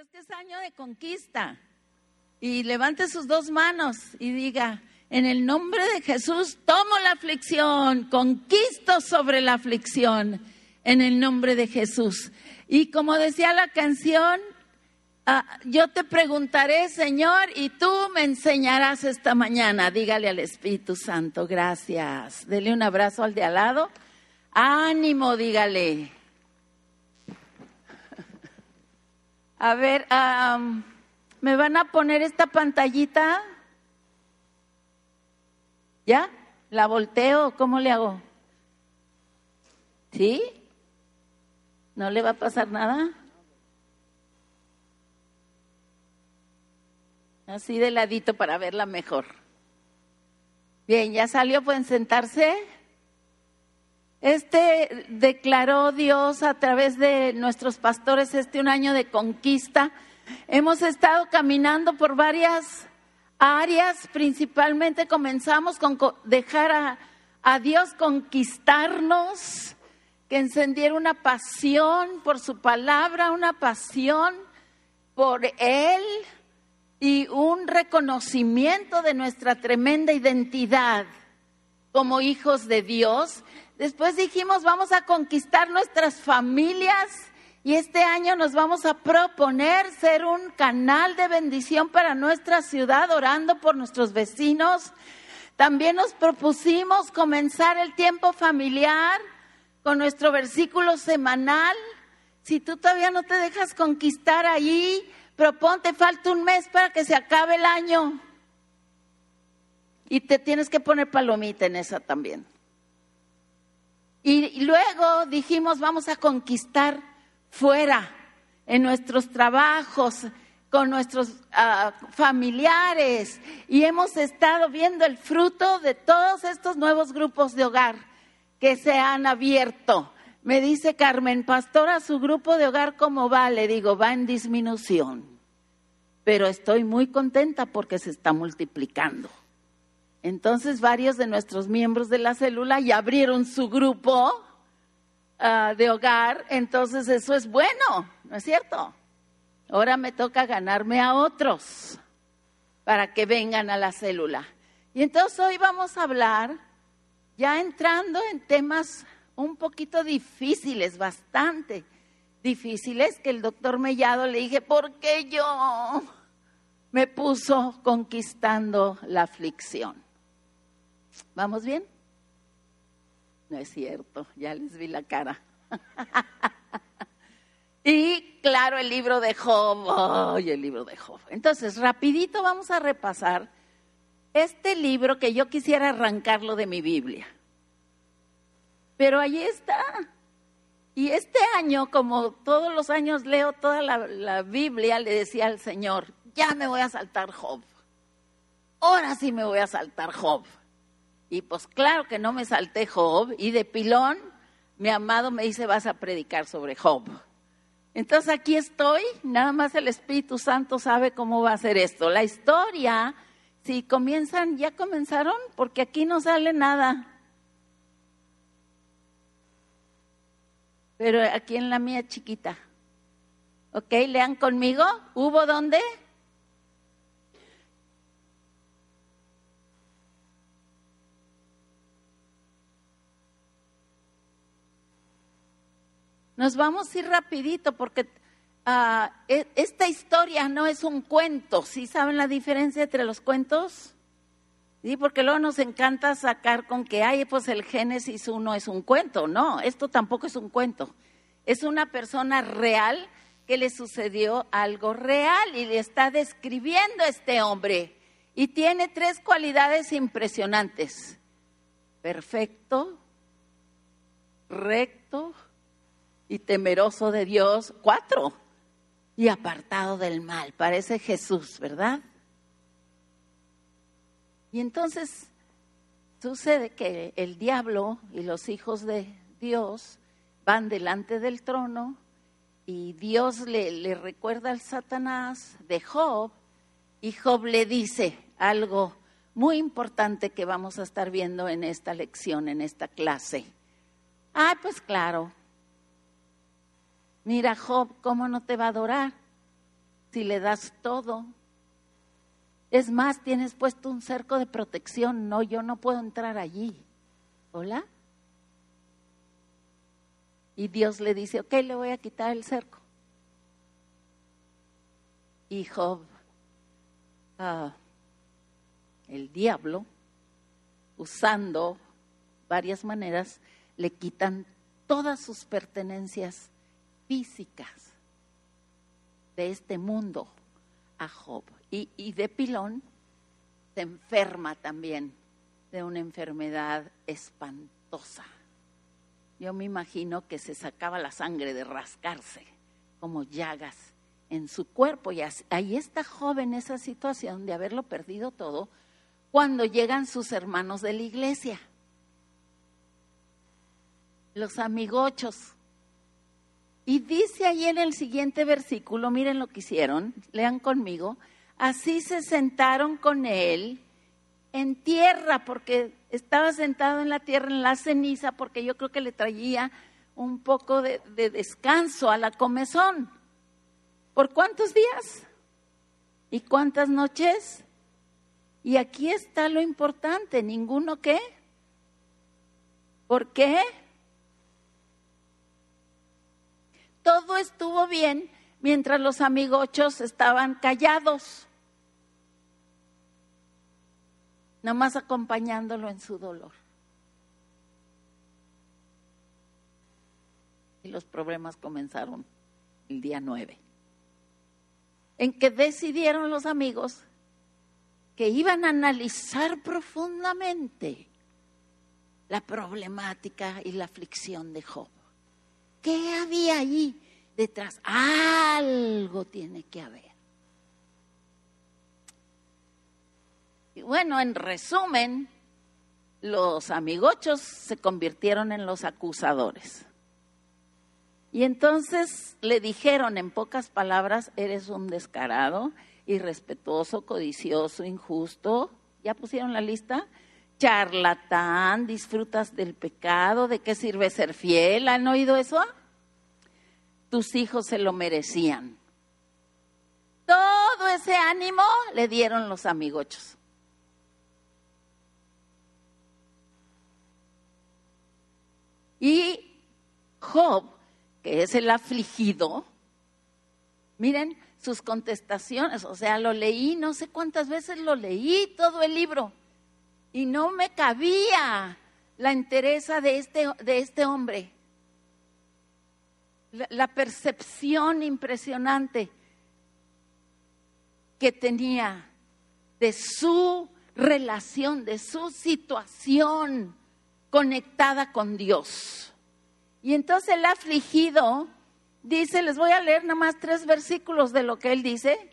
Este es año de conquista. Y levante sus dos manos y diga, en el nombre de Jesús tomo la aflicción, conquisto sobre la aflicción, en el nombre de Jesús. Y como decía la canción, ah, yo te preguntaré, Señor, y tú me enseñarás esta mañana. Dígale al Espíritu Santo, gracias. Dele un abrazo al de al lado. Ánimo, dígale. A ver, ¿me van a poner esta pantallita? ¿Ya? ¿La volteo? ¿Cómo le hago? ¿Sí? ¿No le va a pasar nada? Así de ladito para verla mejor. Bien, ¿ya salió? ¿Pueden sentarse? Este declaró Dios a través de nuestros pastores este un año de conquista. Hemos estado caminando por varias áreas, principalmente comenzamos con dejar a, a Dios conquistarnos, que encendiera una pasión por su palabra, una pasión por Él y un reconocimiento de nuestra tremenda identidad como hijos de Dios Después dijimos, vamos a conquistar nuestras familias y este año nos vamos a proponer ser un canal de bendición para nuestra ciudad, orando por nuestros vecinos. También nos propusimos comenzar el tiempo familiar con nuestro versículo semanal. Si tú todavía no te dejas conquistar ahí, proponte, falta un mes para que se acabe el año. Y te tienes que poner palomita en esa también. Y luego dijimos, vamos a conquistar fuera, en nuestros trabajos, con nuestros ah, familiares. Y hemos estado viendo el fruto de todos estos nuevos grupos de hogar que se han abierto. Me dice Carmen, pastora, su grupo de hogar, ¿cómo va? Le digo, va en disminución. Pero estoy muy contenta porque se está multiplicando. Entonces varios de nuestros miembros de la célula ya abrieron su grupo ah, de hogar, entonces eso es bueno, ¿no es cierto? Ahora me toca ganarme a otros para que vengan a la célula. Y entonces hoy vamos a hablar, ya entrando en temas un poquito difíciles, bastante difíciles, que el doctor Mellado le dije, ¿por qué yo me puso conquistando la aflicción? ¿Vamos bien? No es cierto, ya les vi la cara. y claro, el libro de Job, ¡ay, el libro de Job! Entonces, rapidito vamos a repasar este libro que yo quisiera arrancarlo de mi Biblia. Pero ahí está. Y este año, como todos los años leo toda la, la Biblia, le decía al Señor, ya me voy a saltar Job. Ahora sí me voy a saltar Job. Y pues claro que no me salté Job y de pilón mi amado me dice vas a predicar sobre Job. Entonces aquí estoy, nada más el Espíritu Santo sabe cómo va a ser esto. La historia, si comienzan, ya comenzaron, porque aquí no sale nada. Pero aquí en la mía chiquita. ¿Ok? Lean conmigo. ¿Hubo dónde? Nos vamos a ir rapidito porque ah, e, esta historia no es un cuento. ¿Sí saben la diferencia entre los cuentos? Sí, porque luego nos encanta sacar con que, ay, pues el Génesis 1 es un cuento. No, esto tampoco es un cuento. Es una persona real que le sucedió algo real y le está describiendo este hombre. Y tiene tres cualidades impresionantes. Perfecto, recto y temeroso de Dios, cuatro, y apartado del mal. Parece Jesús, ¿verdad? Y entonces sucede que el diablo y los hijos de Dios van delante del trono y Dios le, recuerda al Satanás de Job y Job le dice algo muy importante que vamos a estar viendo en esta lección, en esta clase. Ah, pues claro, Mira, Job, ¿cómo no te va a adorar? si le das todo? Es más, tienes puesto un cerco de protección. No, yo no puedo entrar allí. ¿Hola? Y Dios le dice, ok, le voy a quitar el cerco. Y Job, ah, el diablo, usando varias maneras, le quitan todas sus pertenencias físicas de este mundo a Job. Y, y de pilón se enferma también de una enfermedad espantosa. Yo me imagino que se sacaba la sangre de rascarse como llagas en su cuerpo. Y ahí está joven esa situación de haberlo perdido todo cuando llegan sus hermanos de la iglesia. Los amigochos. Y dice ahí en el siguiente versículo, miren lo que hicieron, lean conmigo, así se sentaron con él en tierra, porque estaba sentado en la tierra, en la ceniza, porque yo creo que le traía un poco de, descanso a la comezón. ¿Por cuántos días? ¿Y cuántas noches? Y aquí está lo importante, ninguno qué. ¿Por qué? Todo estuvo bien mientras los amigochos estaban callados. nada más acompañándolo en su dolor. Y los problemas comenzaron el día 9, en que decidieron los amigos que iban a analizar profundamente la problemática y la aflicción de Job. ¿Qué había allí detrás? Algo tiene que haber. Y bueno, en resumen, los amigochos se convirtieron en los acusadores. Y entonces le dijeron en pocas palabras, eres un descarado, irrespetuoso, codicioso, injusto. ¿Ya pusieron la lista? Charlatán, disfrutas del pecado, ¿de qué sirve ser fiel? ¿Han oído eso? Tus hijos se lo merecían. Todo ese ánimo le dieron los amigochos. Y Job, que es el afligido, miren sus contestaciones, o sea, lo leí, no sé cuántas veces lo leí, todo el libro, y no me cabía la entereza de este, de este hombre, la, percepción impresionante que tenía de su relación, de su situación conectada con Dios. Y entonces el afligido dice, les voy a leer nada más tres versículos de lo que él dice.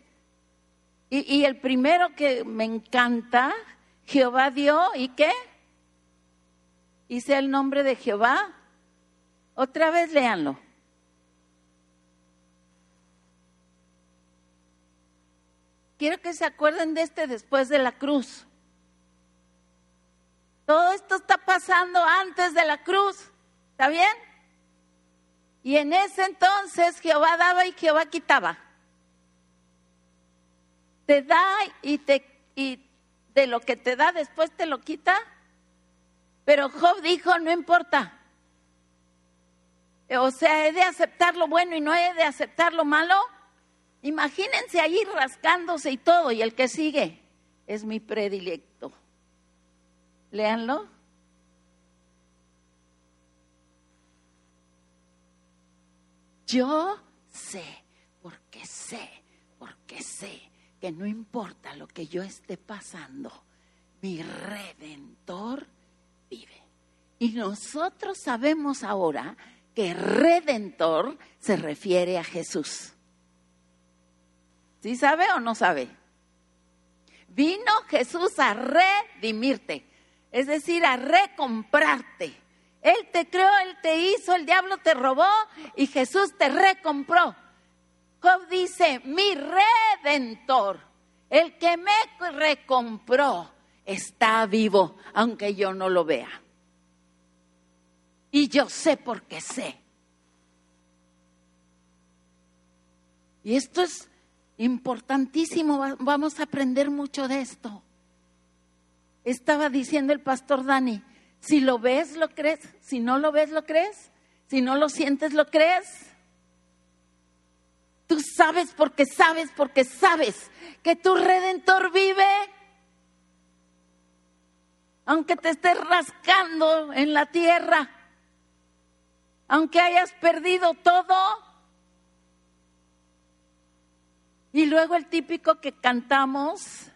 Y, el primero que me encanta, Jehová dio, ¿y qué? Hice el nombre de Jehová. Otra vez léanlo. Quiero que se acuerden de este después de la cruz. Todo esto está pasando antes de la cruz. ¿Está bien? Y en ese entonces Jehová daba y Jehová quitaba. Te da y, te, y de lo que te da después te lo quita. Pero Job dijo, no importa. O sea, he de aceptar lo bueno y no he de aceptar lo malo. Imagínense ahí rascándose y todo, y el que sigue es mi predilecto. Léanlo. Yo sé, porque sé, porque sé que no importa lo que yo esté pasando, mi redentor vive. Y nosotros sabemos ahora que redentor se refiere a Jesús. ¿Sí sabe o no sabe? Vino Jesús a redimirte es decir, a recomprarte. Él te creó, Él te hizo, el diablo te robó y Jesús te recompró. Job dice, mi redentor, el que me recompró, está vivo, aunque yo no lo vea. Y yo sé porque sé. Y esto es importantísimo, vamos a aprender mucho de esto. Estaba diciendo el pastor Dani, si lo ves, lo crees, si no lo ves, lo crees, si no lo sientes, lo crees. Tú sabes porque sabes, porque sabes que tu redentor vive. Aunque te estés rascando en la tierra, aunque hayas perdido todo. Y luego el típico que cantamos,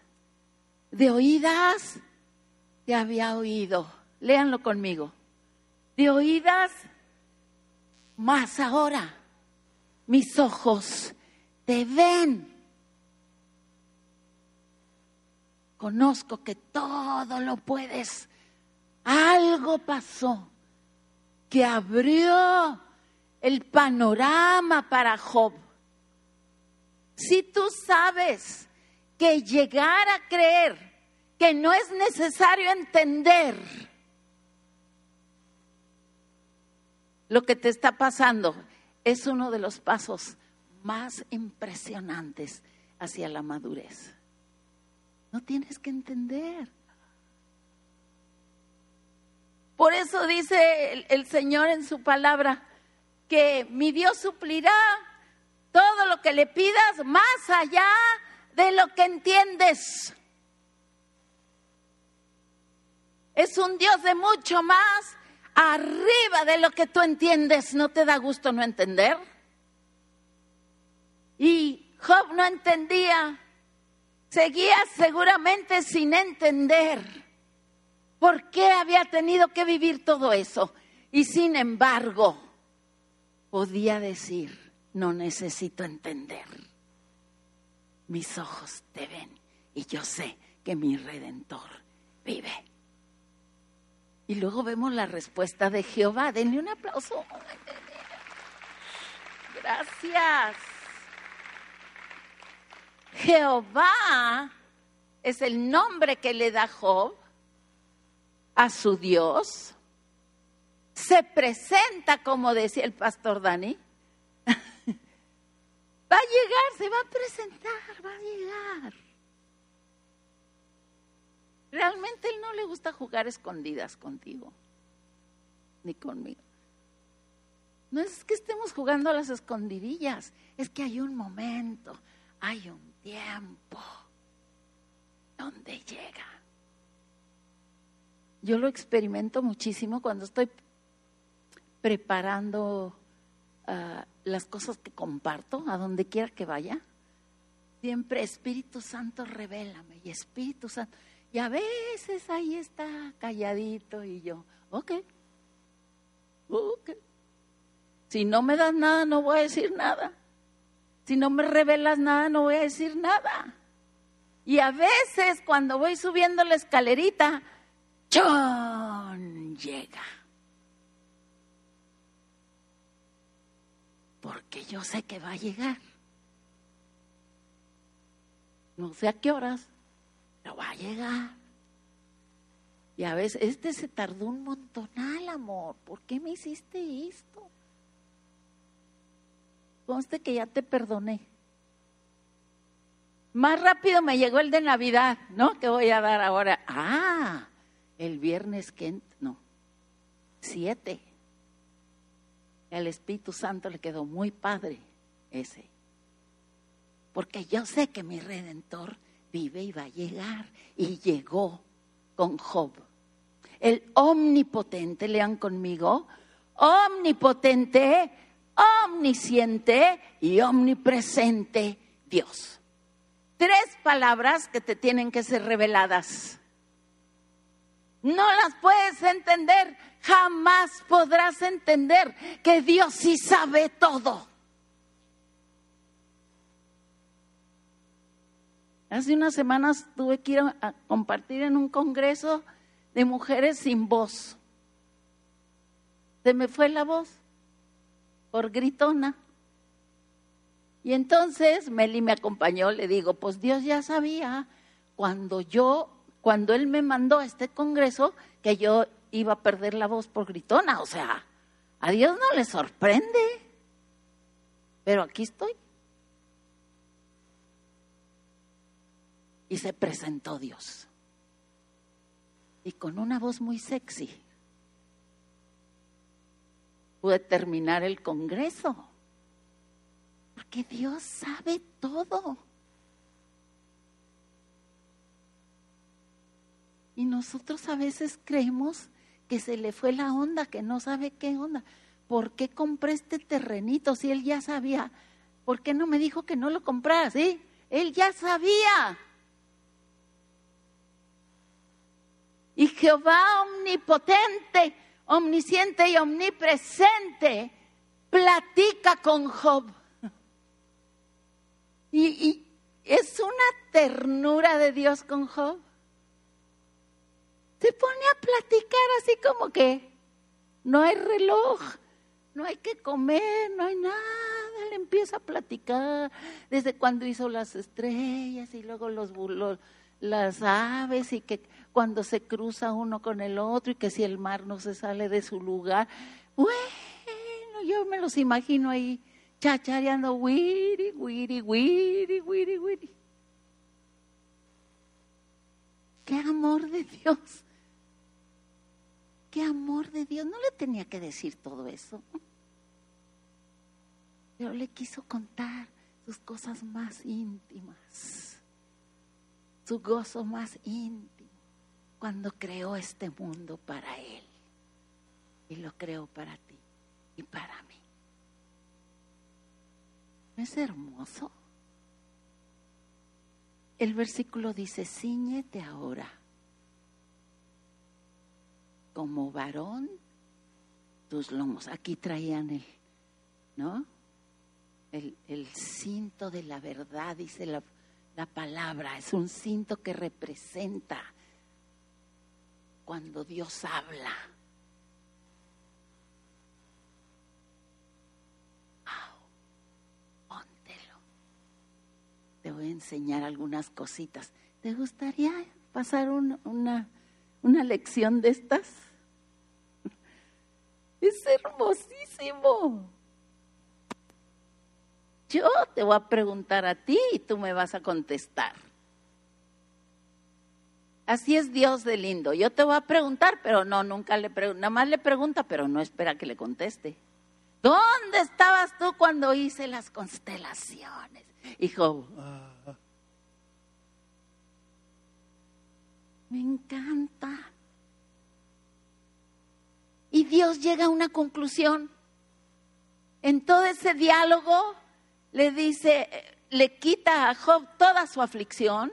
de oídas te había oído. Léanlo conmigo. De oídas, más ahora mis ojos te ven. Conozco que todo lo puedes. Algo pasó que abrió el panorama para Job. Si tú sabes que llegar a creer que no es necesario entender lo que te está pasando, es uno de los pasos más impresionantes hacia la madurez. No tienes que entender. Por eso dice el, Señor en su palabra que mi Dios suplirá todo lo que le pidas más allá de lo que entiendes. Es un Dios de mucho más arriba de lo que tú entiendes. ¿No te da gusto no entender? Y Job no entendía. Seguía seguramente sin entender por qué había tenido que vivir todo eso. Y sin embargo, podía decir, no necesito entender. Mis ojos te ven y yo sé que mi redentor vive. Y luego vemos la respuesta de Jehová. Denle un aplauso. Gracias. Jehová es el nombre que le da Job a su Dios. Se presenta, como decía el pastor Dani. va a llegar, se va a presentar, va a llegar. Realmente él no le gusta jugar escondidas contigo, ni conmigo. No es que estemos jugando a las escondidillas, es que hay un momento, hay un tiempo donde llega. Yo lo experimento muchísimo cuando estoy preparando ah, las cosas que comparto, a donde quiera que vaya. Siempre Espíritu Santo, revélame. Y Espíritu Santo. Y a veces ahí está calladito y yo, ok, ok. Si no me das nada, no voy a decir nada. Si no me revelas nada, no voy a decir nada. Y a veces cuando voy subiendo la escalerita, ¡chon! llega. Porque yo sé que va a llegar. No sé a qué horas, pero va a llegar. Y a veces, este se tardó un montonal, amor. ¿Por qué me hiciste esto? Conste que ya te perdoné. Más rápido me llegó el de Navidad, ¿no? Que voy a dar ahora. Ah, el viernes que, no, siete. El Espíritu Santo le quedó muy padre ese. Porque yo sé que mi redentor vive y va a llegar. Y llegó con Job. El omnipotente, lean conmigo, omnipotente, omnisciente y omnipresente Dios. Tres palabras que te tienen que ser reveladas. No las puedes entender, jamás podrás entender que Dios sí sabe todo. Hace unas semanas tuve que ir a, compartir en un congreso de mujeres sin voz. Se me fue la voz por gritona. Y entonces Meli me acompañó, le digo, pues Dios ya sabía cuando yo, cuando Él me mandó a este congreso, que yo iba a perder la voz por gritona. O sea, a Dios no le sorprende. Pero aquí estoy. Y se presentó Dios. Y con una voz muy sexy pude terminar el Congreso. Porque Dios sabe todo. Y nosotros a veces creemos que se le fue la onda, que no sabe qué onda. ¿Por qué compré este terrenito si él ya sabía? ¿Por qué no me dijo que no lo comprara? ¿Sí? Él ya sabía. Y Jehová omnipotente, omnisciente y omnipresente platica con Job. Y, es una ternura de Dios con Job se pone a platicar así como que no hay reloj, no hay que comer, no hay nada. Le empieza a platicar desde cuando hizo las estrellas y luego los, las aves y que cuando se cruza uno con el otro y que si el mar no se sale de su lugar. Bueno, yo me los imagino ahí chachareando, wiri, wiri, wiri, wiri, wiri. Qué amor de Dios. Qué amor de Dios. No le tenía que decir todo eso. Pero le quiso contar sus cosas más íntimas, su gozo más íntimo, cuando creó este mundo para Él. Y lo creó para ti y para mí. ¿No es hermoso? El versículo dice, ciñete ahora como varón tus lomos. Aquí traían el, ¿no? El, el cinto de la verdad, dice la, la palabra, es un cinto que representa cuando Dios habla. póntelo. Te voy a enseñar algunas cositas. ¿Te gustaría pasar una una lección de estas. Es hermosísimo. Yo te voy a preguntar a ti y tú me vas a contestar. Así es Dios de lindo. Yo te voy a preguntar, pero no, nunca le pregunto. Nada más le pregunta, pero no espera que le conteste. ¿Dónde estabas tú cuando hice las constelaciones? Hijo, Me encanta. Y Dios llega a una conclusión. En todo ese diálogo le dice, le quita a Job toda su aflicción.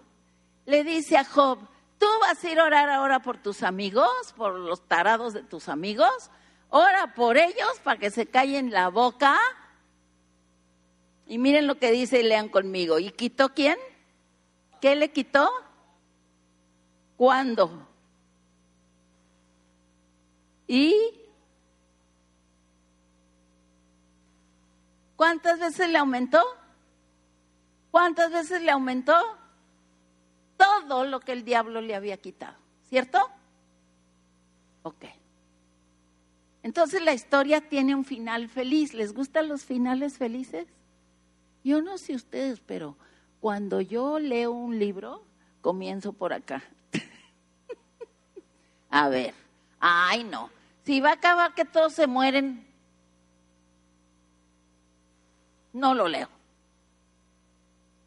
Le dice a Job, tú vas a ir a orar ahora por tus amigos, por los tarados de tus amigos. Ora por ellos para que se callen la boca. Y miren lo que dice y lean conmigo. ¿Y quitó quién? ¿Qué le quitó? ¿Cuándo? ¿Y cuántas veces le aumentó? ¿Cuántas veces le aumentó? Todo lo que el diablo le había quitado, ¿cierto? Ok. Entonces la historia tiene un final feliz. ¿Les gustan los finales felices? Yo no sé ustedes, pero cuando yo leo un libro, comienzo por acá. A ver, ay no, si va a acabar que todos se mueren, no lo leo.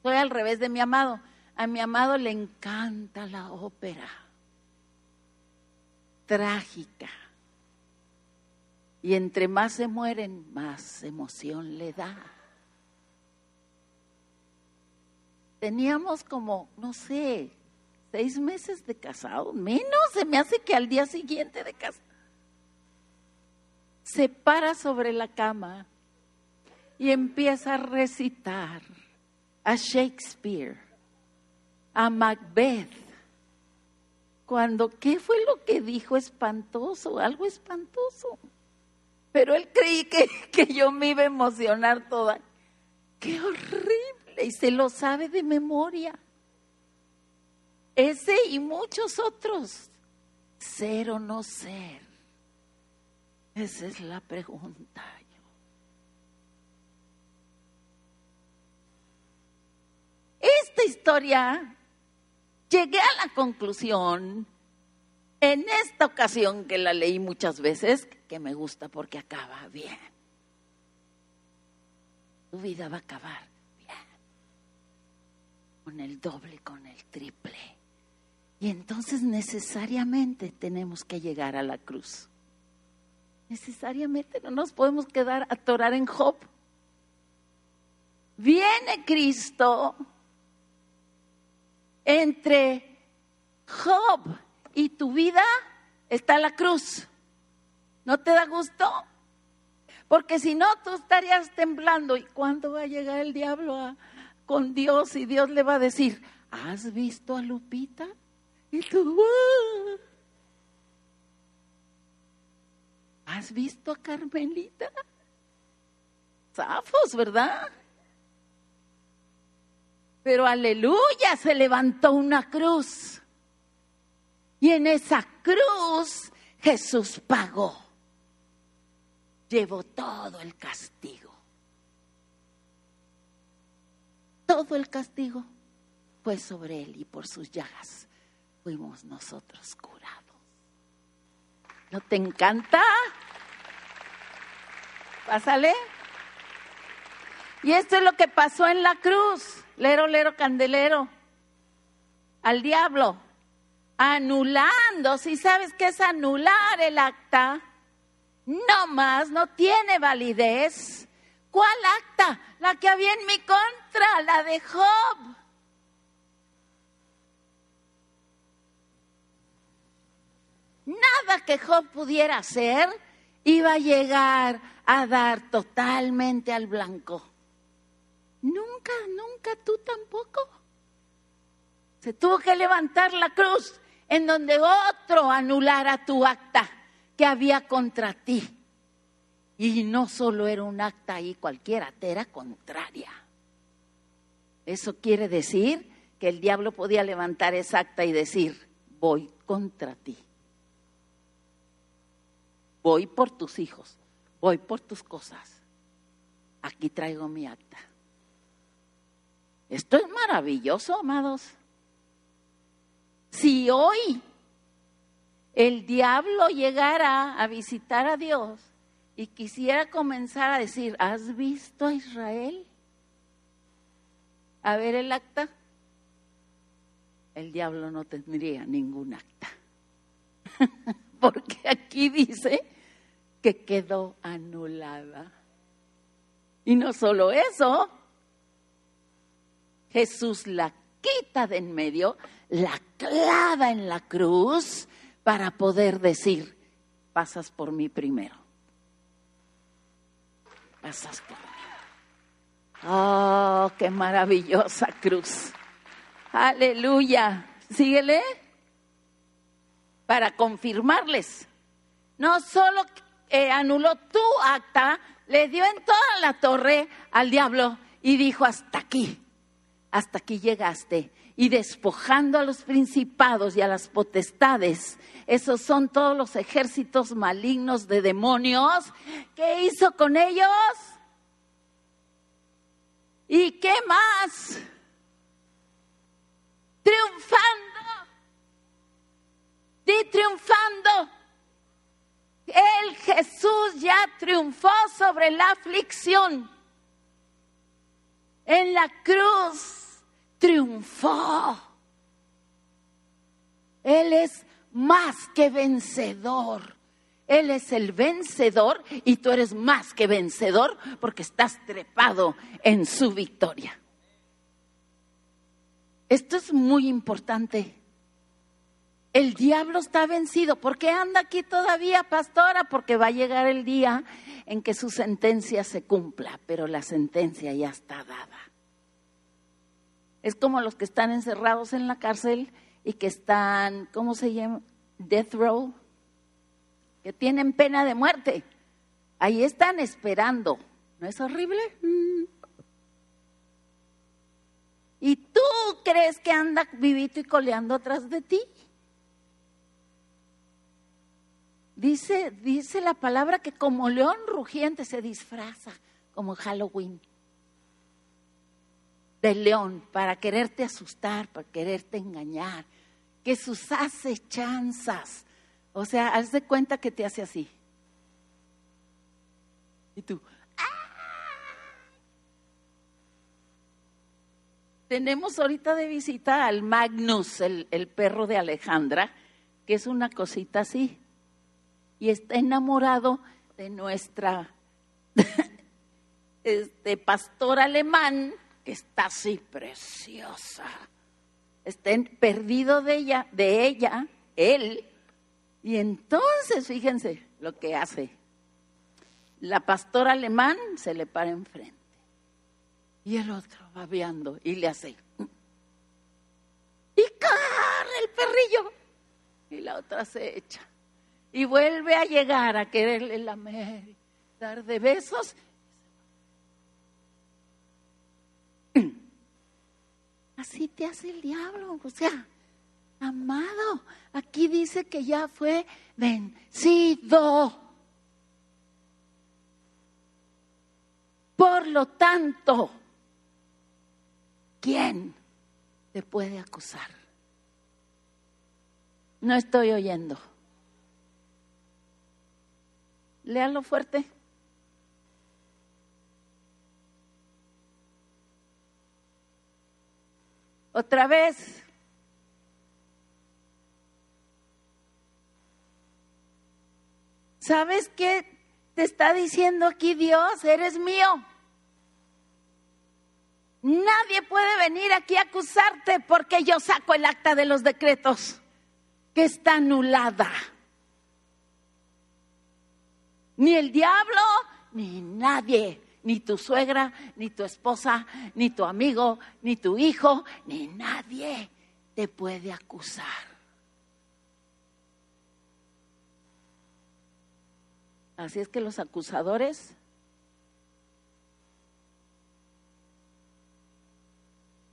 Soy al revés de mi amado. A mi amado le encanta la ópera trágica. Y entre más se mueren, más emoción le da. Teníamos como, no sé, seis meses de casado, menos, se me hace que al día siguiente de casa. Se para sobre la cama y empieza a recitar a Shakespeare, a Macbeth. Cuando, ¿qué fue lo que dijo espantoso? Algo espantoso. Pero él creí que, que yo me iba a emocionar toda. ¡Qué horrible! Y se lo sabe de memoria. Ese y muchos otros. ¿Ser o no ser? Esa es la pregunta. Esta historia llegué a la conclusión, en esta ocasión que la leí muchas veces, que me gusta porque acaba bien. Tu vida va a acabar bien. Con el doble, con el triple. Y entonces necesariamente tenemos que llegar a la cruz. Necesariamente no nos podemos quedar atorar en Job. Viene Cristo entre Job y tu vida está la cruz. ¿No te da gusto? Porque si no, tú estarías temblando. ¿Y cuándo va a llegar el diablo con Dios? Y Dios le va a decir, ¿has visto a Lupita? Y tú, ¿has visto a Carmelita? Zafos, ¿verdad? Pero aleluya, se levantó una cruz. Y en esa cruz Jesús pagó. Llevó todo el castigo. Todo el castigo fue sobre él y por sus llagas fuimos nosotros curados. ¿No te encanta? Pásale. Y esto es lo que pasó en la cruz. Lero, lero, candelero. Al diablo. Anulando. Si sabes qué es anular el acta, no más, no tiene validez. ¿Cuál acta? La que había en mi contra, la de Job. Nada que Job pudiera hacer iba a llegar a dar totalmente al blanco. Nunca, nunca tú tampoco. Se tuvo que levantar la cruz en donde otro anulara tu acta que había contra ti. Y no solo era un acta ahí cualquiera, te era contraria. Eso quiere decir que el diablo podía levantar esa acta y decir, voy contra ti. Voy por tus hijos, voy por tus cosas. Aquí traigo mi acta. Esto es maravilloso, amados. Si hoy el diablo llegara a visitar a Dios y quisiera comenzar a decir, ¿has visto a Israel? A ver el acta. El diablo no tendría ningún acta. Porque aquí dice que quedó anulada. Y no solo eso, Jesús la quita de en medio, la clava en la cruz para poder decir, pasas por mí primero. Pasas por mí. Oh, qué maravillosa cruz. Aleluya. Síguele. Para confirmarles. No solo eh, anuló tu acta, le dio en toda la torre al diablo y dijo hasta aquí hasta aquí llegaste. Y despojando a los principados y a las potestades, esos son todos los ejércitos malignos de demonios. ¿Qué hizo con ellos? ¿Y qué más? Triunfando. Di triunfando. El Jesús ya triunfó sobre la aflicción. En la cruz triunfó. Él es más que vencedor. Él es el vencedor y tú eres más que vencedor porque estás trepado en su victoria. Esto es muy importante. El diablo está vencido. ¿Por qué anda aquí todavía, pastora? Porque va a llegar el día en que su sentencia se cumpla, pero la sentencia ya está dada. Es como los que están encerrados en la cárcel y que están, ¿cómo se llama? Death row, que tienen pena de muerte. Ahí están esperando. ¿No es horrible? ¿Y tú crees que anda vivito y coleando atrás de ti? Dice, dice la palabra que como león rugiente se disfraza, como Halloween. Del león para quererte asustar, para quererte engañar, que sus acechanzas, o sea, haz de cuenta que te hace así. Y tú, Tenemos ahorita de visita al Magnus, el, el, perro de Alejandra, que es una cosita así. Y está enamorado de nuestra este, pastor alemán, que está así preciosa. Está perdido de ella, de ella, él. Y entonces, fíjense lo que hace. La pastora alemán se le para enfrente y el otro babeando y le hace. Y corre el perrillo. Y la otra se echa. Y vuelve a llegar a quererle lamer, dar de besos. Así te hace el diablo. O sea, amado, aquí dice que ya fue vencido. Por lo tanto, ¿quién te puede acusar? No estoy oyendo. Léalo fuerte. Otra vez. ¿Sabes qué te está diciendo aquí Dios? Eres mío. Nadie puede venir aquí a acusarte porque yo saco el acta de los decretos que está anulada. Ni el diablo, ni nadie, ni tu suegra, ni tu esposa, ni tu amigo, ni tu hijo, ni nadie te puede acusar. Así es que los acusadores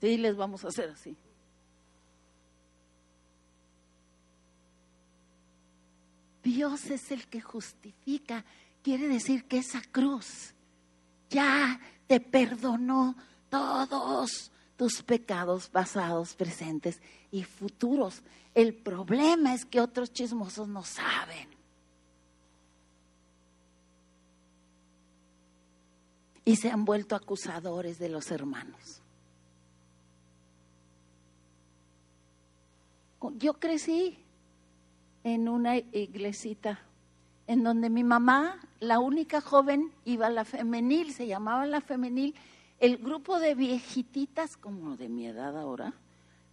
Sí, les vamos a hacer así. Dios es el que justifica. Quiere decir que esa cruz ya te perdonó todos tus pecados pasados, presentes y futuros. El problema es que otros chismosos no saben. Y se han vuelto acusadores de los hermanos. yo crecí en una iglesita en donde mi mamá, la única joven, iba a la femenil, se llamaba la femenil, el grupo de viejititas como de mi edad ahora,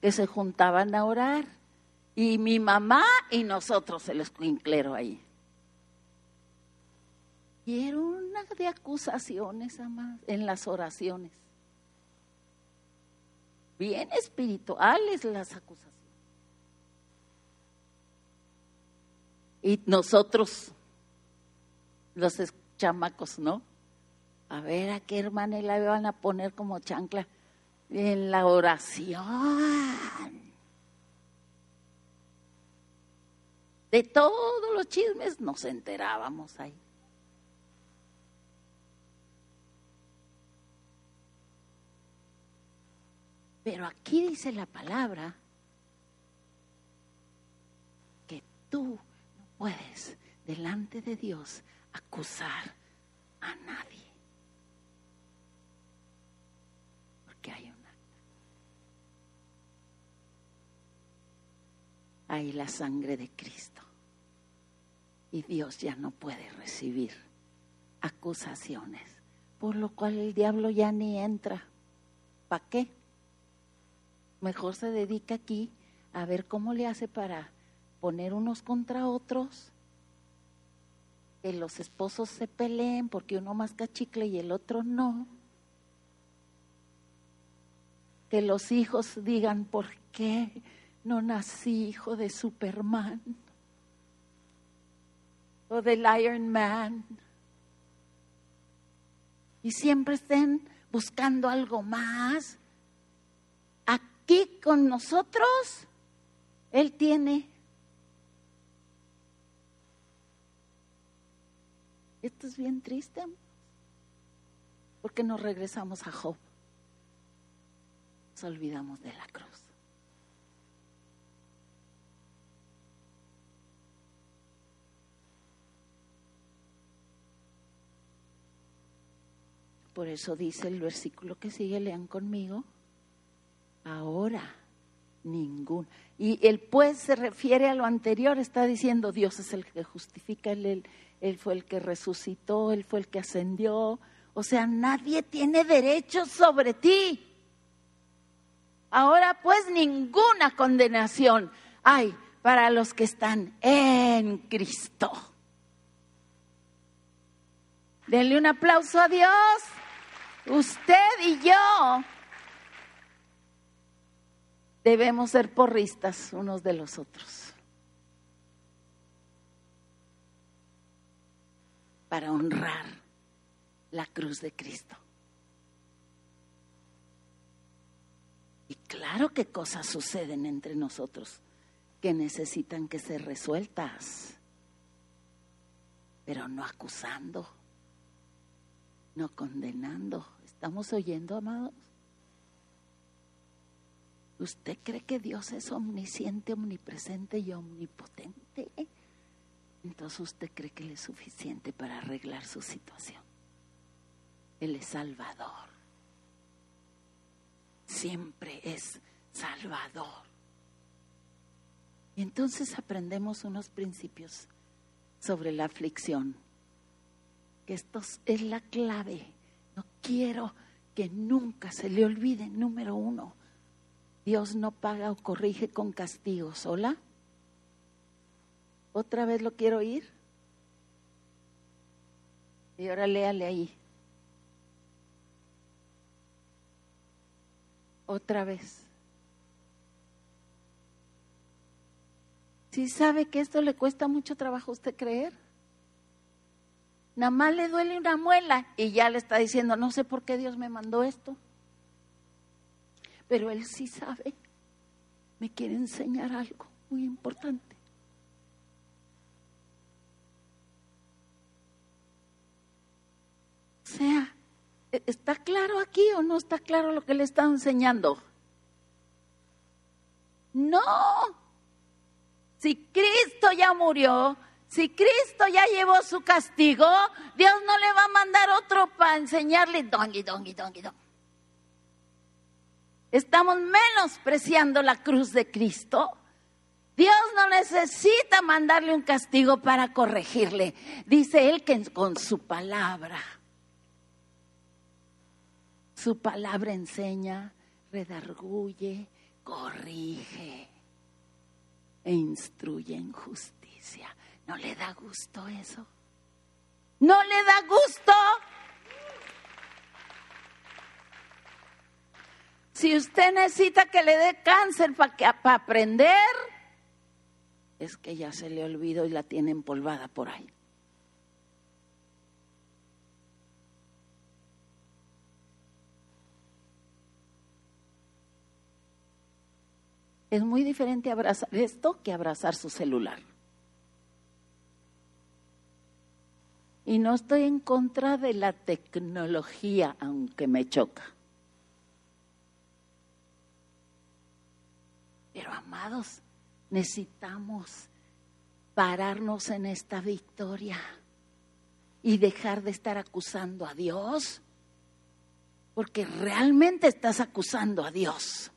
que se juntaban a orar. Y mi mamá y nosotros, el escuinclero ahí. Y era una de acusaciones, en las oraciones. Bien espirituales las acusaciones. Y nosotros, los chamacos, ¿no? A ver a qué hermana la van a poner como chancla en la oración. De todos los chismes nos enterábamos ahí. Pero aquí dice la palabra que tú puedes delante de Dios acusar a nadie. Porque hay una. Hay la sangre de Cristo. Y Dios ya no puede recibir acusaciones. Por lo cual el diablo ya ni entra. ¿Para qué? Mejor se dedica aquí a ver cómo le hace para poner unos contra otros, que los esposos se peleen porque uno más chicle y el otro no, que los hijos digan, ¿por qué no nací hijo de Superman? O del Iron Man. Y siempre estén buscando algo más. Aquí con nosotros, Él tiene Esto es bien triste, porque nos regresamos a Job. nos olvidamos de la cruz. Por eso dice el versículo que sigue, lean conmigo. Ahora, ningún. Y el pues se refiere a lo anterior, está diciendo Dios es el que justifica, él, él, fue el que resucitó, Él fue el que ascendió. O sea, nadie tiene derecho sobre ti. Ahora pues ninguna condenación hay para los que están en Cristo. Denle un aplauso a Dios. Usted y yo debemos ser porristas unos de los otros. Para honrar la cruz de Cristo. Y claro que cosas suceden entre nosotros que necesitan que ser resueltas, pero no acusando, no condenando, ¿Estamos oyendo, amados? ¿Usted cree que Dios es omnisciente, omnipresente y omnipotente? Entonces usted cree que Él es suficiente para arreglar su situación. Él es Salvador. Siempre es Salvador. Y entonces aprendemos unos principios sobre la aflicción, esto es la clave no quiero que nunca se le olvide, número uno, Dios no paga o corrige con castigos. ¿Hola? ¿Otra vez lo quiero oír? Y ahora léale ahí. Otra vez. Si sabe que esto le cuesta mucho trabajo a usted creer? nada más le duele una muela y ya le está diciendo, no sé por qué Dios me mandó esto. Pero él sí sabe, me quiere enseñar algo muy importante. O sea, ¿e-, ¿está claro aquí o no está claro lo que le está enseñando? No. Si Cristo ya murió, si Cristo ya llevó su castigo, Dios no le va a mandar otro para enseñarle dongi, dongi, dongi, dongi. Estamos menospreciando la cruz de Cristo. Dios no necesita mandarle un castigo para corregirle. Dice él que con su palabra, su palabra enseña, redarguye, corrige e instruye en justicia. ¿No le da gusto eso? ¿No le da gusto? Si usted necesita que le dé cáncer para aprender, es que ya se le olvidó y la tiene empolvada por ahí. Es muy diferente abrazar esto que abrazar su celular. Y no estoy en contra de la tecnología, aunque me choca. Pero amados, necesitamos pararnos en esta victoria y dejar de estar acusando a Dios, porque realmente estás acusando a Dios.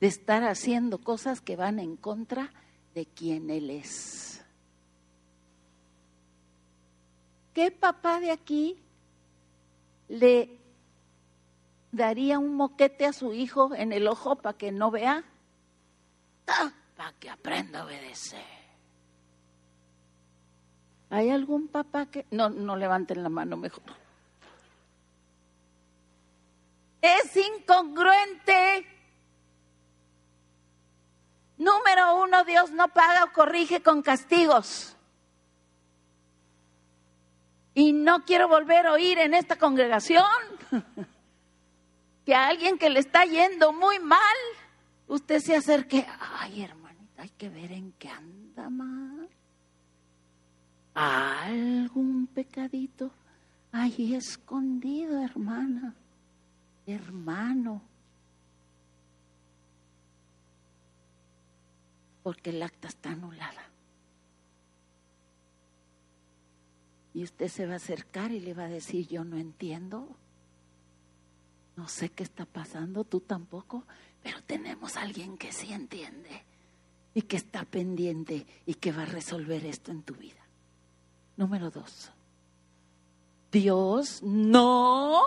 De estar haciendo cosas que van en contra de quien Él es. ¿Qué papá de aquí le daría un moquete a su hijo en el ojo para que no vea? Ah, para que aprenda a obedecer. ¿Hay algún papá que... No, no levanten la mano mejor. Es incongruente. Número uno, Dios no paga o corrige con castigos. Y no quiero volver a oír en esta congregación que a alguien que le está yendo muy mal, usted se acerque. Ay, hermanita, hay que ver en qué anda mal. Algún pecadito ahí escondido, hermana. hermano. Porque el acta está anulada. Y usted se va a acercar y le va a decir, yo no entiendo. No sé qué está pasando, tú tampoco, pero tenemos a alguien que sí entiende y que está pendiente y que va a resolver esto en tu vida. Número dos, Dios no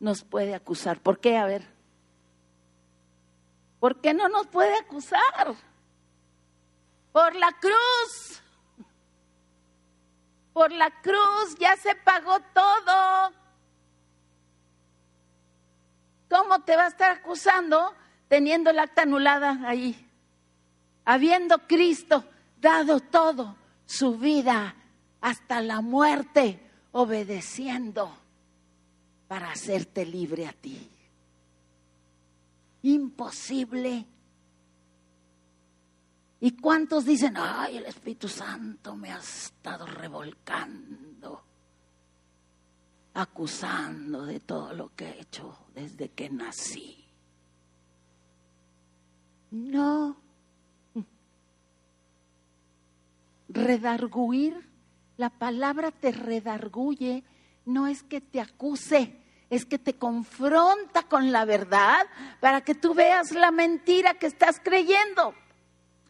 nos puede acusar. ¿Por qué? A ver. ¿Por qué no nos puede acusar? Por la cruz. Por la cruz ya se pagó todo. ¿Cómo te va a estar acusando teniendo el acta anulada ahí? Habiendo Cristo dado todo, su vida hasta la muerte, obedeciendo para hacerte libre a ti. Imposible. ¿Y cuántos dicen, ay, el Espíritu Santo me ha estado revolcando, acusando de todo lo que he hecho desde que nací? No. Redarguir, la palabra te redarguye, no es que te acuse, es que te confronta con la verdad para que tú veas la mentira que estás creyendo.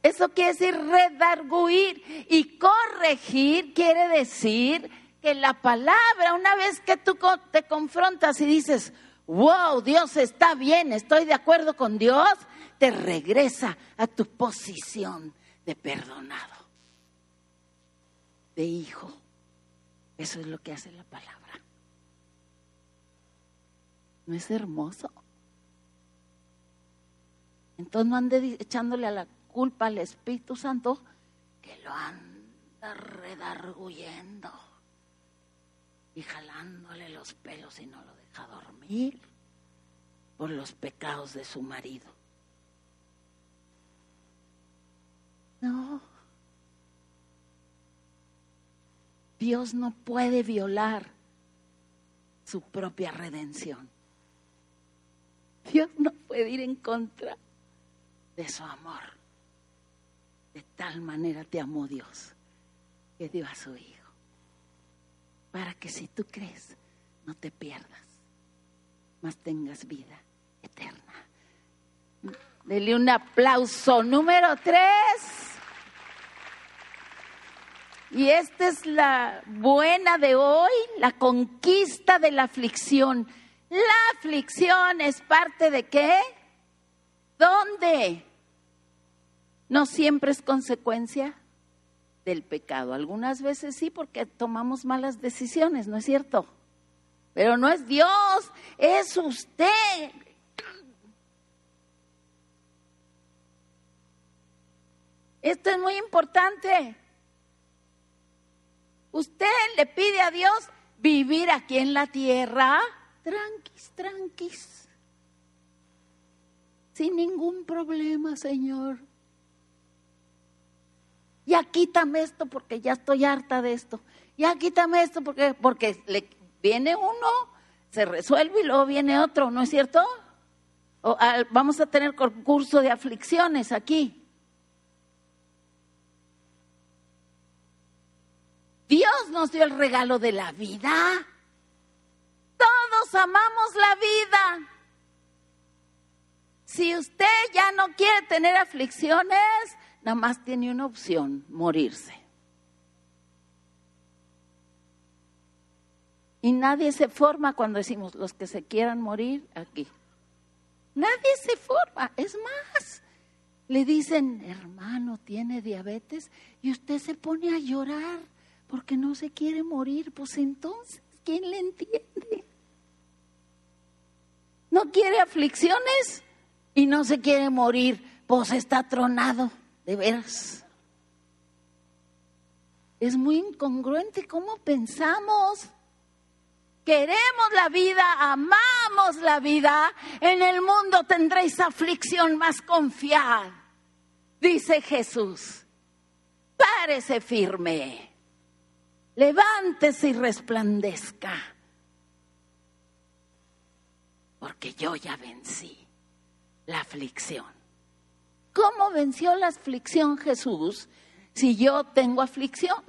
Eso quiere decir redarguir y corregir quiere decir que la palabra, una vez que tú te confrontas y dices, wow, Dios está bien, estoy de acuerdo con Dios, te regresa a tu posición de perdonado, de hijo. Eso es lo que hace la palabra. ¿No es hermoso? Entonces no ande echándole a la culpa al Espíritu Santo que lo anda redarguyendo y jalándole los pelos y no lo deja dormir por los pecados de su marido. No. Dios no puede violar su propia redención. Dios no puede ir en contra de su amor. Tal manera te amó Dios que dio a su Hijo. Para que si tú crees, no te pierdas, mas tengas vida eterna. Dele un aplauso. Número tres. Y esta es la buena de hoy, la conquista de la aflicción. La aflicción es parte de qué? ¿Dónde? No siempre es consecuencia del pecado. Algunas veces sí, porque tomamos malas decisiones, ¿no es cierto? Pero no es Dios, es usted. Esto es muy importante. Usted le pide a Dios vivir aquí en la tierra, tranquis, tranquis, sin ningún problema, Señor ya quítame esto porque ya estoy harta de esto, ya quítame esto porque, porque le, viene uno, se resuelve y luego viene otro, ¿no es cierto? vamos a tener concurso de aflicciones aquí. Dios nos dio el regalo de la vida. Todos amamos la vida. Si usted ya no quiere tener aflicciones, nada más tiene una opción, morirse. Y nadie se forma cuando decimos los que se quieran morir aquí. Nadie se forma. Es más, le dicen, hermano, tiene diabetes y usted se pone a llorar porque no se quiere morir. Pues entonces, ¿quién le entiende? ¿No quiere aflicciones y no se quiere morir? Pues está tronado. De veras. Es muy incongruente cómo pensamos. Queremos la vida, amamos la vida. En el mundo tendréis aflicción más confiada, dice Jesús. Párese firme. Levántese y resplandezca. porque yo ya vencí la aflicción. ¿Cómo venció la aflicción Jesús si yo tengo aflicción?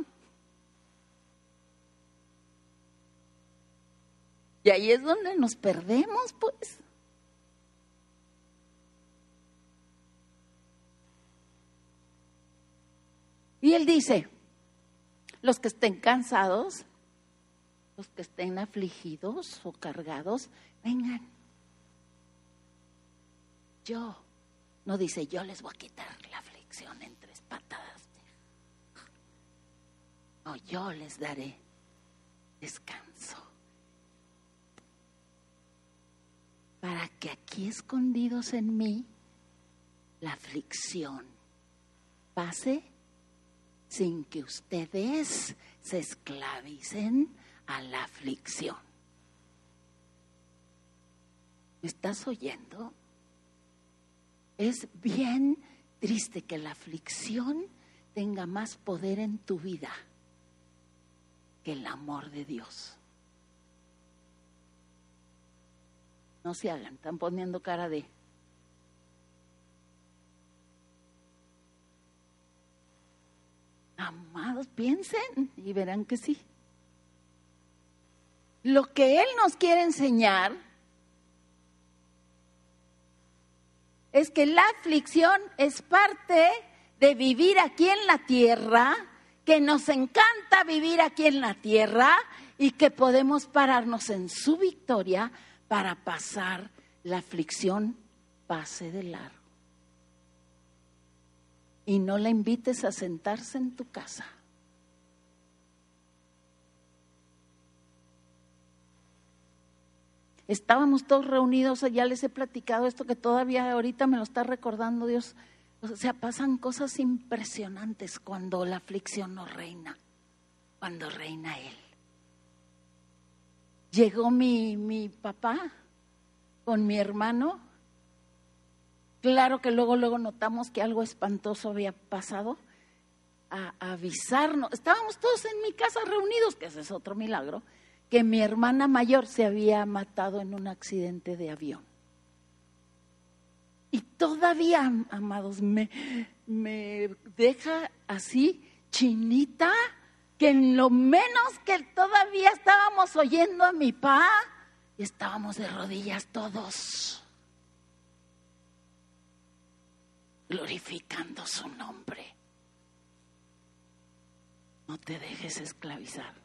Y ahí es donde nos perdemos, pues. Y él dice, los que estén cansados, los que estén afligidos o cargados, vengan. Yo, no dice, yo les voy a quitar la aflicción en tres patadas. O yo les daré descanso. Para que aquí escondidos en mí la aflicción pase sin que ustedes se esclavicen a la aflicción. ¿Me estás oyendo? Es bien triste que la aflicción tenga más poder en tu vida que el amor de Dios. No se hagan, están poniendo cara de... Amados, piensen y verán que sí. Lo que Él nos quiere enseñar es que la aflicción es parte de vivir aquí en la tierra, que nos encanta vivir aquí en la tierra y que podemos pararnos en su victoria para pasar la aflicción pase de largo y no la invites a sentarse en tu casa. Estábamos todos reunidos, ya les he platicado esto que todavía ahorita me lo está recordando Dios. O sea, pasan cosas impresionantes cuando la aflicción no reina, cuando reina Él. Llegó mi, mi papá con mi hermano Claro que luego, luego notamos que algo espantoso había pasado. A, avisarnos, estábamos todos en mi casa reunidos, que ese es otro milagro, que mi hermana mayor se había matado en un accidente de avión. Y todavía, amados, me, deja así chinita, que en lo menos que todavía estábamos oyendo a mi pa estábamos de rodillas todos. glorificando su nombre. No te dejes esclavizar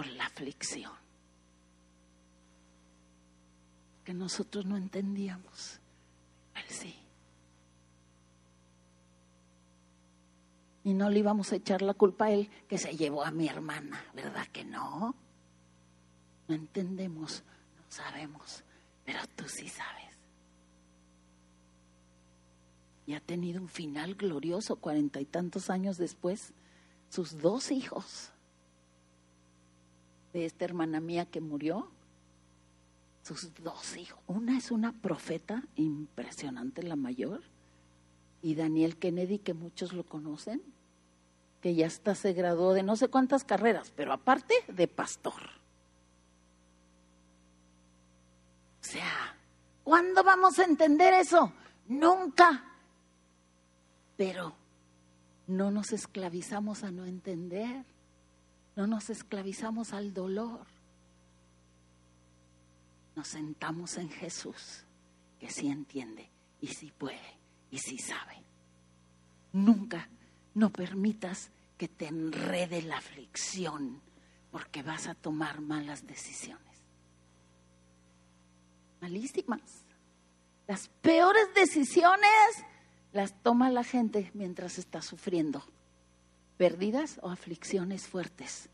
por la aflicción que nosotros no entendíamos. Él sí. Y no le íbamos a echar la culpa a él que se llevó a mi hermana, ¿verdad que no? No entendemos, no sabemos, pero tú sí sabes y ha tenido un final glorioso cuarenta y tantos años después. Sus dos hijos de esta hermana mía que murió, sus dos hijos. Una es una profeta impresionante, la mayor, y Daniel Kennedy, que muchos lo conocen, que ya está se graduó de no sé cuántas carreras, pero aparte de pastor. O sea, ¿cuándo vamos a entender eso? Nunca pero no nos esclavizamos a no entender, no nos esclavizamos al dolor. Nos sentamos en Jesús, que sí entiende y sí puede y sí sabe. Nunca no permitas que te enrede la aflicción porque vas a tomar malas decisiones. Malísimas. Las peores decisiones las toma la gente mientras está sufriendo. Pérdidas o aflicciones fuertes.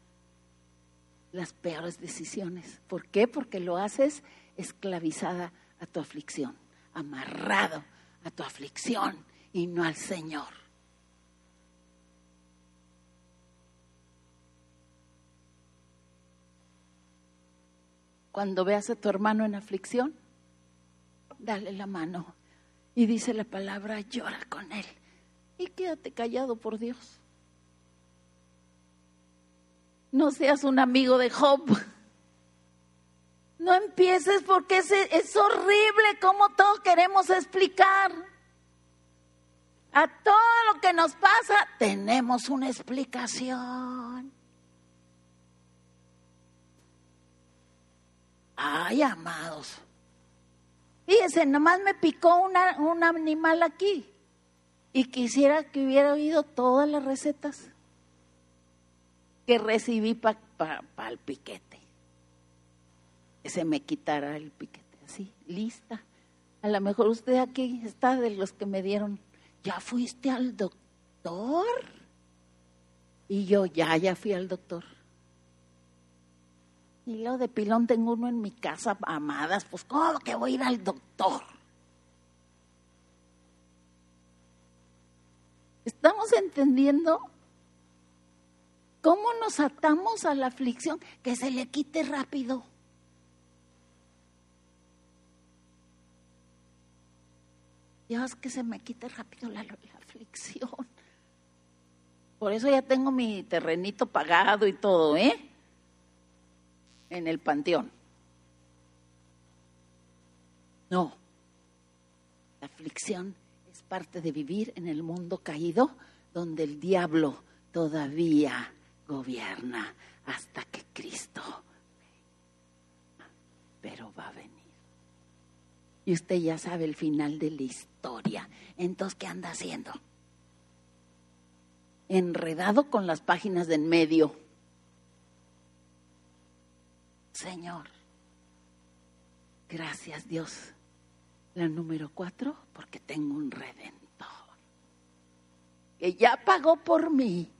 Las peores decisiones. ¿Por qué? Porque lo haces esclavizada a tu aflicción, amarrado a tu aflicción y no al Señor. Cuando veas a tu hermano en aflicción, dale la mano y dice la palabra, llora con él. Y quédate callado por Dios. No seas un amigo de Job. No empieces porque es, es horrible como todos queremos explicar. A todo lo que nos pasa tenemos una explicación. Ay, amados. Fíjense, nomás me picó un animal aquí y quisiera que hubiera oído todas las recetas que recibí para el piquete. Que se me quitara el piquete, así, lista. A lo mejor usted aquí está de los que me dieron, ¿ya fuiste al doctor? Y yo, ya, ya fui al doctor. Y lo de pilón tengo uno en mi casa, amadas, pues ¿cómo que voy a ir al doctor? ¿Estamos entendiendo cómo nos atamos a la aflicción? Que se le quite rápido. Dios, que se me quite rápido la, la aflicción. Por eso ya tengo mi terrenito pagado y todo, ¿eh? en el panteón. No, la aflicción es parte de vivir en el mundo caído donde el diablo todavía gobierna hasta que Cristo pero va a venir. Y usted ya sabe el final de la historia. Entonces, ¿qué anda haciendo? Enredado con las páginas de en medio Señor. Gracias Dios. La número cuatro, porque tengo un redentor. Que ya pagó por mí.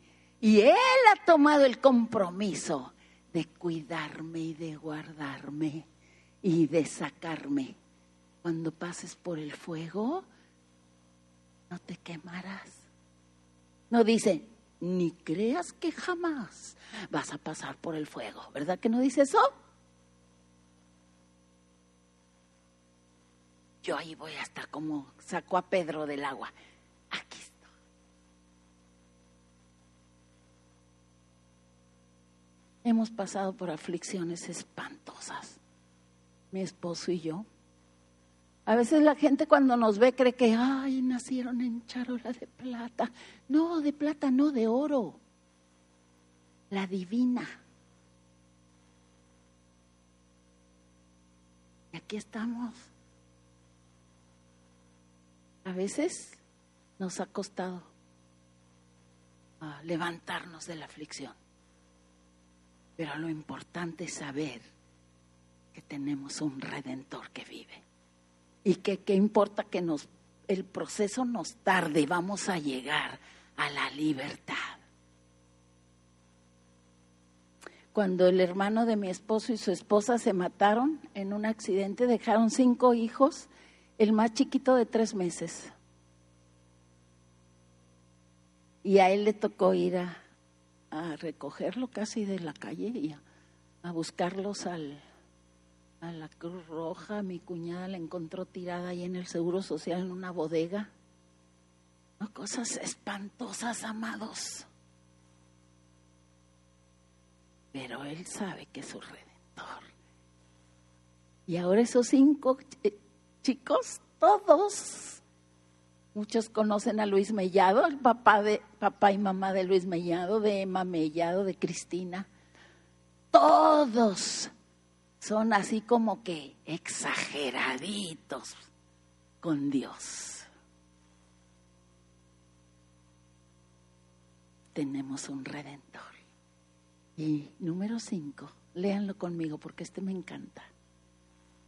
Y Él ha tomado el compromiso de cuidarme y de guardarme y de sacarme. Cuando pases por el fuego, no te quemarás. No dice, ni creas que jamás vas a pasar por el fuego. ¿Verdad que no dice eso? yo ahí voy a estar como sacó a Pedro del agua. Aquí estoy. Hemos pasado por aflicciones espantosas, mi esposo y yo. A veces la gente cuando nos ve cree que, ay, nacieron en charola de plata. No, de plata, no, de oro. La divina. Y aquí estamos a veces nos ha costado ah, levantarnos de la aflicción. Pero lo importante es saber que tenemos un redentor que vive. Y que qué importa que nos el proceso nos tarde, vamos a llegar a la libertad. Cuando el hermano de mi esposo y su esposa se mataron en un accidente, dejaron cinco hijos el más chiquito de tres meses. Y a él le tocó ir a, recogerlo casi de la calle y a, buscarlos al, a la Cruz Roja. Mi cuñada la encontró tirada ahí en el Seguro Social en una bodega. cosas espantosas, amados. Pero él sabe que es su redentor. Y ahora esos cinco eh, chicos, todos. Muchos conocen a Luis Mellado, el papá, de, papá y mamá de Luis Mellado, de Emma Mellado, de Cristina. Todos son así como que exageraditos con Dios. Tenemos un redentor. Y número cinco, léanlo conmigo porque este me encanta.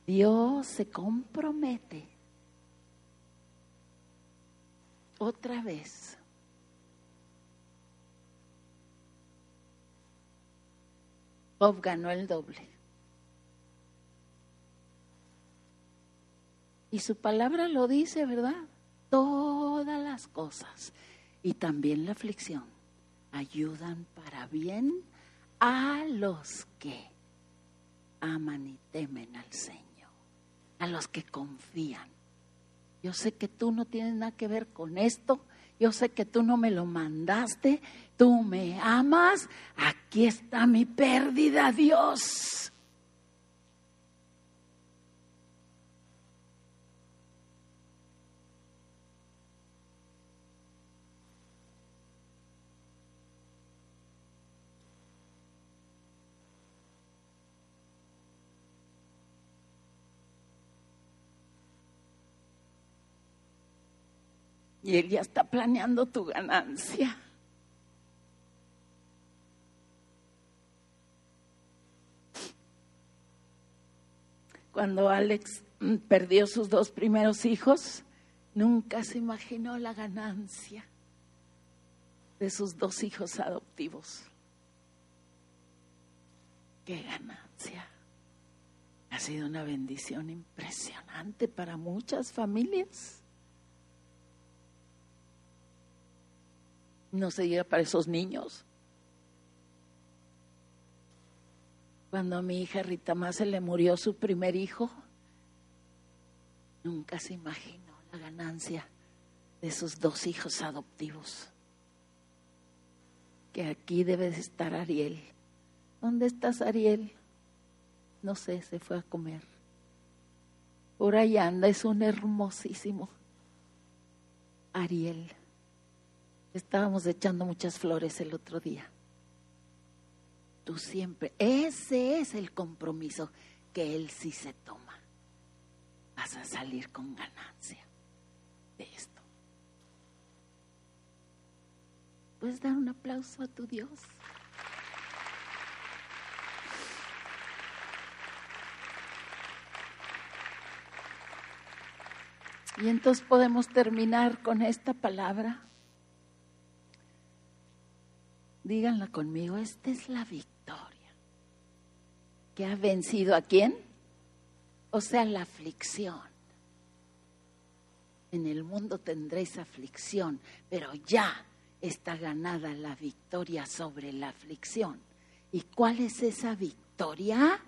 Dios se compromete otra vez. Bob ganó el doble. Y su palabra lo dice, ¿verdad? Todas las cosas y también la aflicción ayudan para bien a los que aman y temen al Señor a los que confían. Yo sé que tú no tienes nada que ver con esto. Yo sé que tú no me lo mandaste. Tú me amas. Aquí está mi pérdida, Dios. Y él ya está planeando tu ganancia. Cuando Alex mm, perdió sus dos primeros hijos, nunca se imaginó la ganancia de sus dos hijos adoptivos. Qué ganancia. Ha sido una bendición impresionante para muchas familias. No se diga para esos niños. Cuando a mi hija Rita más le murió su primer hijo, nunca se imaginó la ganancia de sus dos hijos adoptivos. Que aquí debe de estar Ariel. ¿Dónde estás, Ariel? No sé, se fue a comer. Por ahí anda, es un hermosísimo Ariel. Estábamos echando muchas flores el otro día. Tú siempre, ese es el compromiso que él sí se toma. Vas a salir con ganancia de esto. ¿Puedes dar un aplauso a tu Dios? Y entonces podemos terminar con esta palabra. Díganla conmigo, esta es la victoria. ¿Que ha vencido a quién? O sea, la aflicción. En el mundo tendréis aflicción, pero ya está ganada la victoria sobre la aflicción. ¿Y cuál es esa victoria?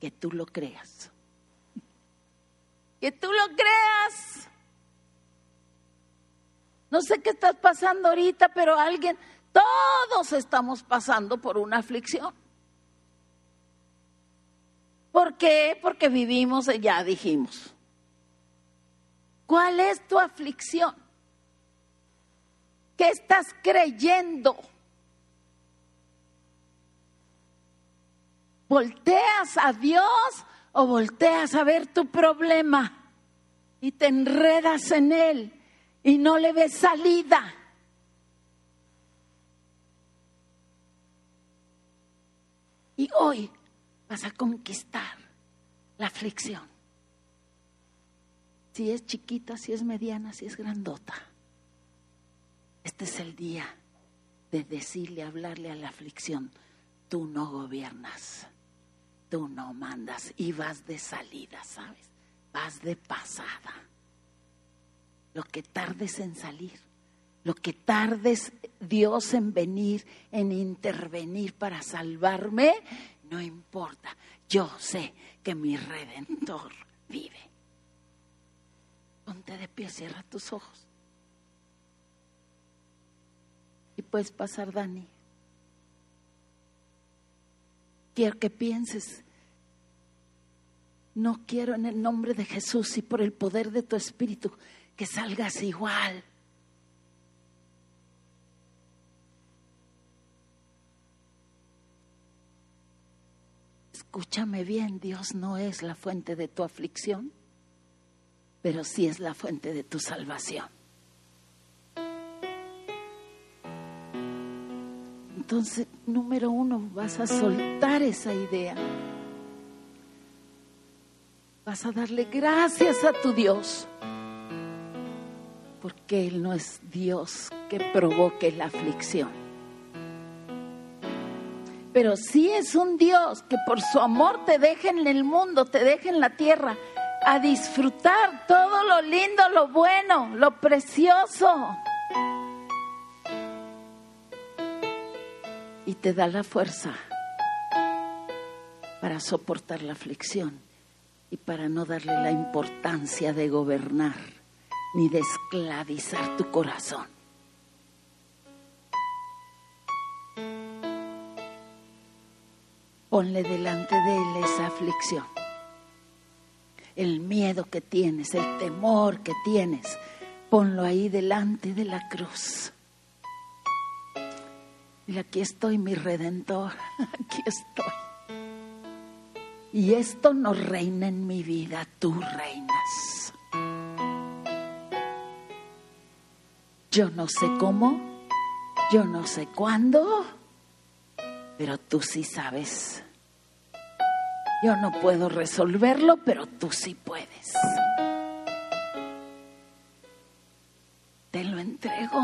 Que tú lo creas que tú lo creas. No sé qué estás pasando ahorita, pero alguien, todos estamos pasando por una aflicción. ¿Por qué? Porque vivimos, ya dijimos. ¿Cuál es tu aflicción? ¿Qué estás creyendo? ¿Volteas a Dios o volteas a ver tu problema y te enredas en él y no le ves salida. Y hoy vas a conquistar la aflicción. Si es chiquita, si es mediana, si es grandota. Este es el día de decirle, hablarle a la aflicción, tú no gobiernas tú no mandas y vas de salida, ¿sabes? Vas de pasada. Lo que tardes en salir, lo que tardes Dios en venir, en intervenir para salvarme, no importa. Yo sé que mi redentor vive. Ponte de pie, cierra tus ojos. Y puedes pasar, Dani. Quiero que pienses no quiero en el nombre de Jesús y por el poder de tu Espíritu que salgas igual. Escúchame bien, Dios no es la fuente de tu aflicción, pero sí es la fuente de tu salvación. Entonces, número uno, vas a soltar esa idea vas a darle gracias a tu Dios, porque Él no es Dios que provoque la aflicción. Pero sí es un Dios que por su amor te deja en el mundo, te deja en la tierra, a disfrutar todo lo lindo, lo bueno, lo precioso. Y te da la fuerza para soportar la aflicción y para no darle la importancia de gobernar ni de esclavizar tu corazón. Ponle delante de él esa aflicción, el miedo que tienes, el temor que tienes, ponlo ahí delante de la cruz. Y aquí estoy, mi redentor, aquí estoy y esto no reina en mi vida, tú reinas. Yo no sé cómo, yo no sé cuándo, pero tú sí sabes. Yo no puedo resolverlo, pero tú sí puedes. Te lo entrego.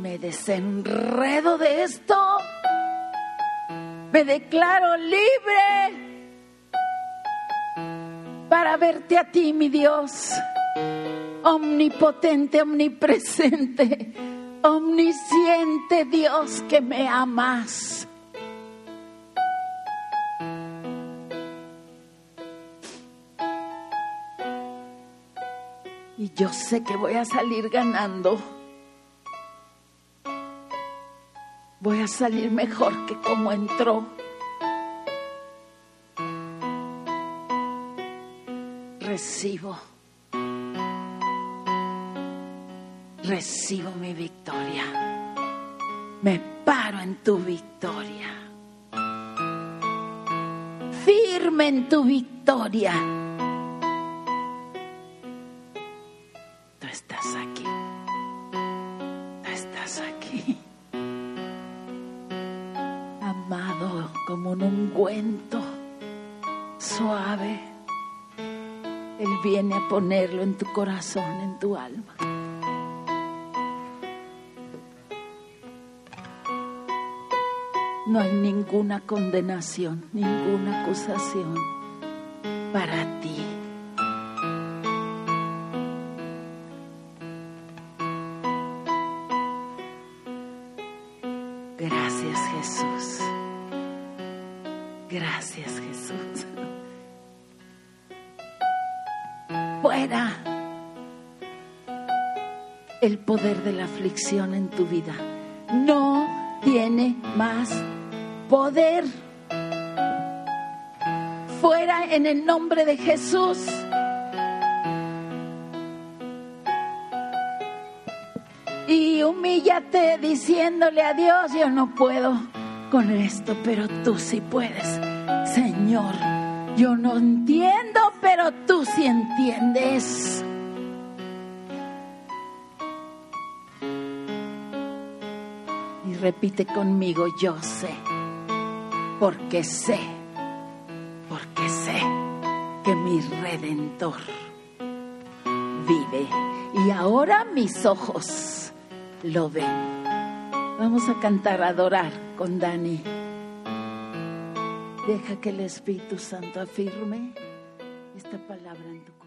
Me desenredo de esto. Me declaro libre para verte a ti, mi Dios, omnipotente, omnipresente, omnisciente Dios que me amas. Y yo sé que voy a salir ganando. Voy a salir mejor que como entró. Recibo. Recibo mi victoria. Me paro en tu victoria. Firme en tu victoria como un ungüento suave. Él viene a ponerlo en tu corazón, en tu alma. No hay ninguna condenación, ninguna acusación para ti. el poder de la aflicción en tu vida. No tiene más poder. Fuera en el nombre de Jesús. Y humíllate diciéndole a Dios, yo no puedo con esto, pero tú sí puedes. Señor, yo no entiendo, pero tú sí entiendes. repite conmigo, yo sé, porque sé, porque sé que mi redentor vive y ahora mis ojos lo ven. Vamos a cantar, adorar con Dani. Deja que el Espíritu Santo afirme esta palabra en tu.